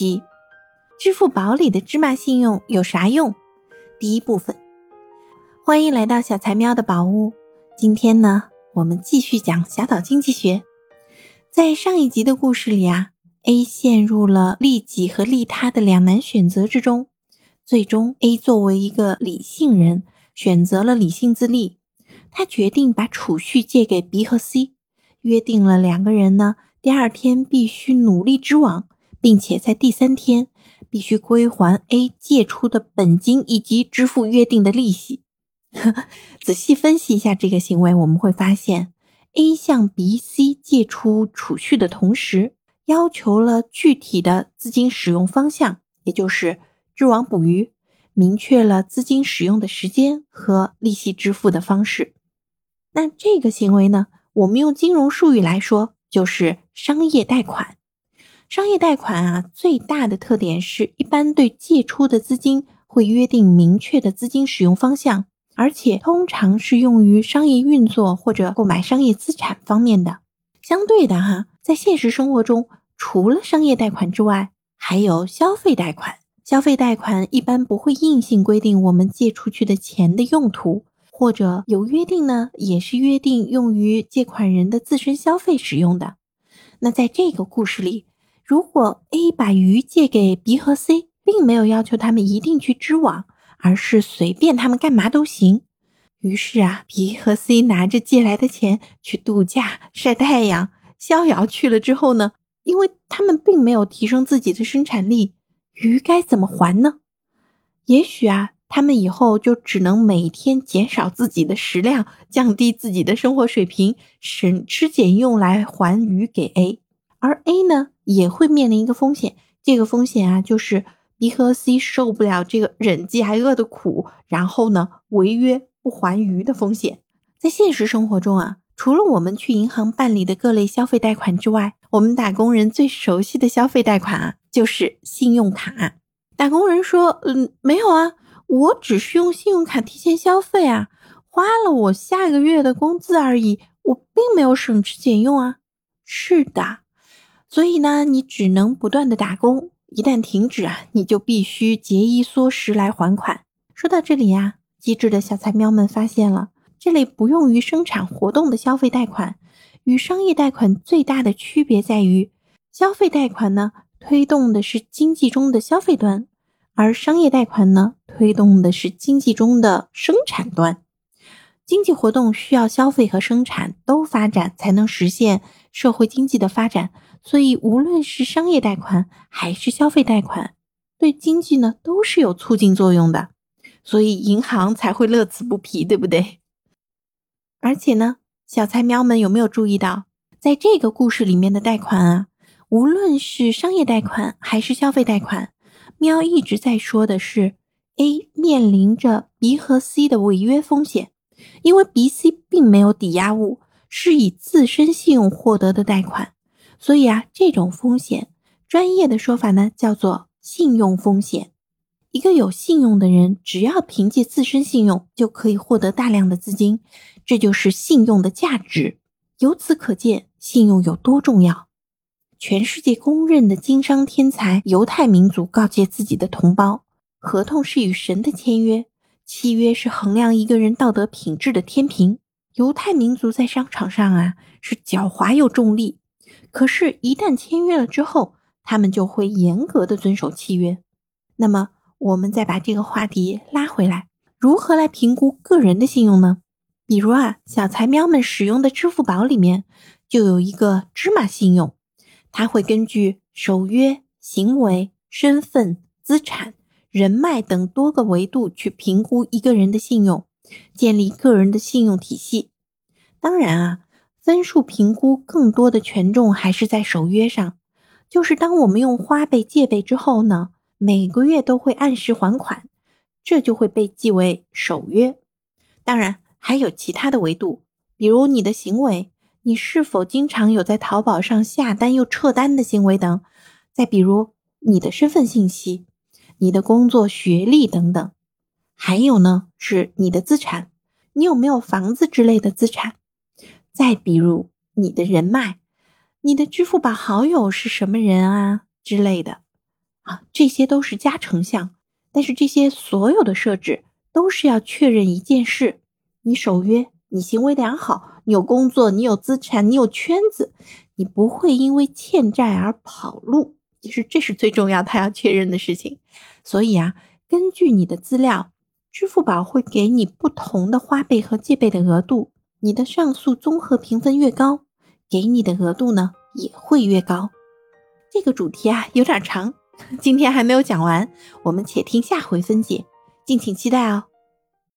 集。支付宝里的芝麻信用有啥用？第一部分，欢迎来到小财喵的宝屋。今天呢，我们继续讲小岛经济学。在上一集的故事里啊，A 陷入了利己和利他的两难选择之中，最终 A 作为一个理性人，选择了理性自立。他决定把储蓄借给 B 和 C，约定了两个人呢，第二天必须努力织网，并且在第三天。必须归还 A 借出的本金以及支付约定的利息。仔细分析一下这个行为，我们会发现，A 向 B、C 借出储蓄的同时，要求了具体的资金使用方向，也就是织网捕鱼，明确了资金使用的时间和利息支付的方式。那这个行为呢，我们用金融术语来说，就是商业贷款。商业贷款啊，最大的特点是一般对借出的资金会约定明确的资金使用方向，而且通常是用于商业运作或者购买商业资产方面的。相对的哈，在现实生活中，除了商业贷款之外，还有消费贷款。消费贷款一般不会硬性规定我们借出去的钱的用途，或者有约定呢，也是约定用于借款人的自身消费使用的。那在这个故事里。如果 A 把鱼借给 B 和 C，并没有要求他们一定去织网，而是随便他们干嘛都行。于是啊，B 和 C 拿着借来的钱去度假、晒太阳、逍遥去了之后呢，因为他们并没有提升自己的生产力，鱼该怎么还呢？也许啊，他们以后就只能每天减少自己的食量，降低自己的生活水平，省吃俭用来还鱼给 A。而 A 呢，也会面临一个风险，这个风险啊，就是 B 和 C 受不了这个忍饥挨饿的苦，然后呢，违约不还鱼的风险。在现实生活中啊，除了我们去银行办理的各类消费贷款之外，我们打工人最熟悉的消费贷款啊，就是信用卡。打工人说：“嗯，没有啊，我只是用信用卡提前消费啊，花了我下个月的工资而已，我并没有省吃俭用啊。”是的。所以呢，你只能不断的打工，一旦停止啊，你就必须节衣缩食来还款。说到这里呀，机智的小菜喵们发现了，这类不用于生产活动的消费贷款，与商业贷款最大的区别在于，消费贷款呢推动的是经济中的消费端，而商业贷款呢推动的是经济中的生产端。经济活动需要消费和生产都发展，才能实现社会经济的发展。所以，无论是商业贷款还是消费贷款，对经济呢都是有促进作用的。所以，银行才会乐此不疲，对不对？而且呢，小菜喵们有没有注意到，在这个故事里面的贷款啊，无论是商业贷款还是消费贷款，喵一直在说的是 A 面临着 B 和 C 的违约风险，因为 B、C 并没有抵押物，是以自身信用获得的贷款。所以啊，这种风险，专业的说法呢叫做信用风险。一个有信用的人，只要凭借自身信用，就可以获得大量的资金，这就是信用的价值。由此可见，信用有多重要。全世界公认的经商天才犹太民族告诫自己的同胞：合同是与神的签约，契约是衡量一个人道德品质的天平。犹太民族在商场上啊，是狡猾又重利。可是，一旦签约了之后，他们就会严格的遵守契约。那么，我们再把这个话题拉回来，如何来评估个人的信用呢？比如啊，小财喵们使用的支付宝里面就有一个芝麻信用，它会根据守约、行为、身份、资产、人脉等多个维度去评估一个人的信用，建立个人的信用体系。当然啊。分数评估更多的权重还是在守约上，就是当我们用花呗借呗之后呢，每个月都会按时还款，这就会被记为守约。当然还有其他的维度，比如你的行为，你是否经常有在淘宝上下单又撤单的行为等，再比如你的身份信息、你的工作学历等等，还有呢是你的资产，你有没有房子之类的资产。再比如你的人脉，你的支付宝好友是什么人啊之类的。啊，这些都是加成项。但是这些所有的设置都是要确认一件事：你守约，你行为良好，你有工作，你有资产，你有圈子，你不会因为欠债而跑路。其实这是最重要，他要确认的事情。所以啊，根据你的资料，支付宝会给你不同的花呗和借呗的额度。你的上诉综合评分越高，给你的额度呢也会越高。这个主题啊有点长，今天还没有讲完，我们且听下回分解，敬请期待哦。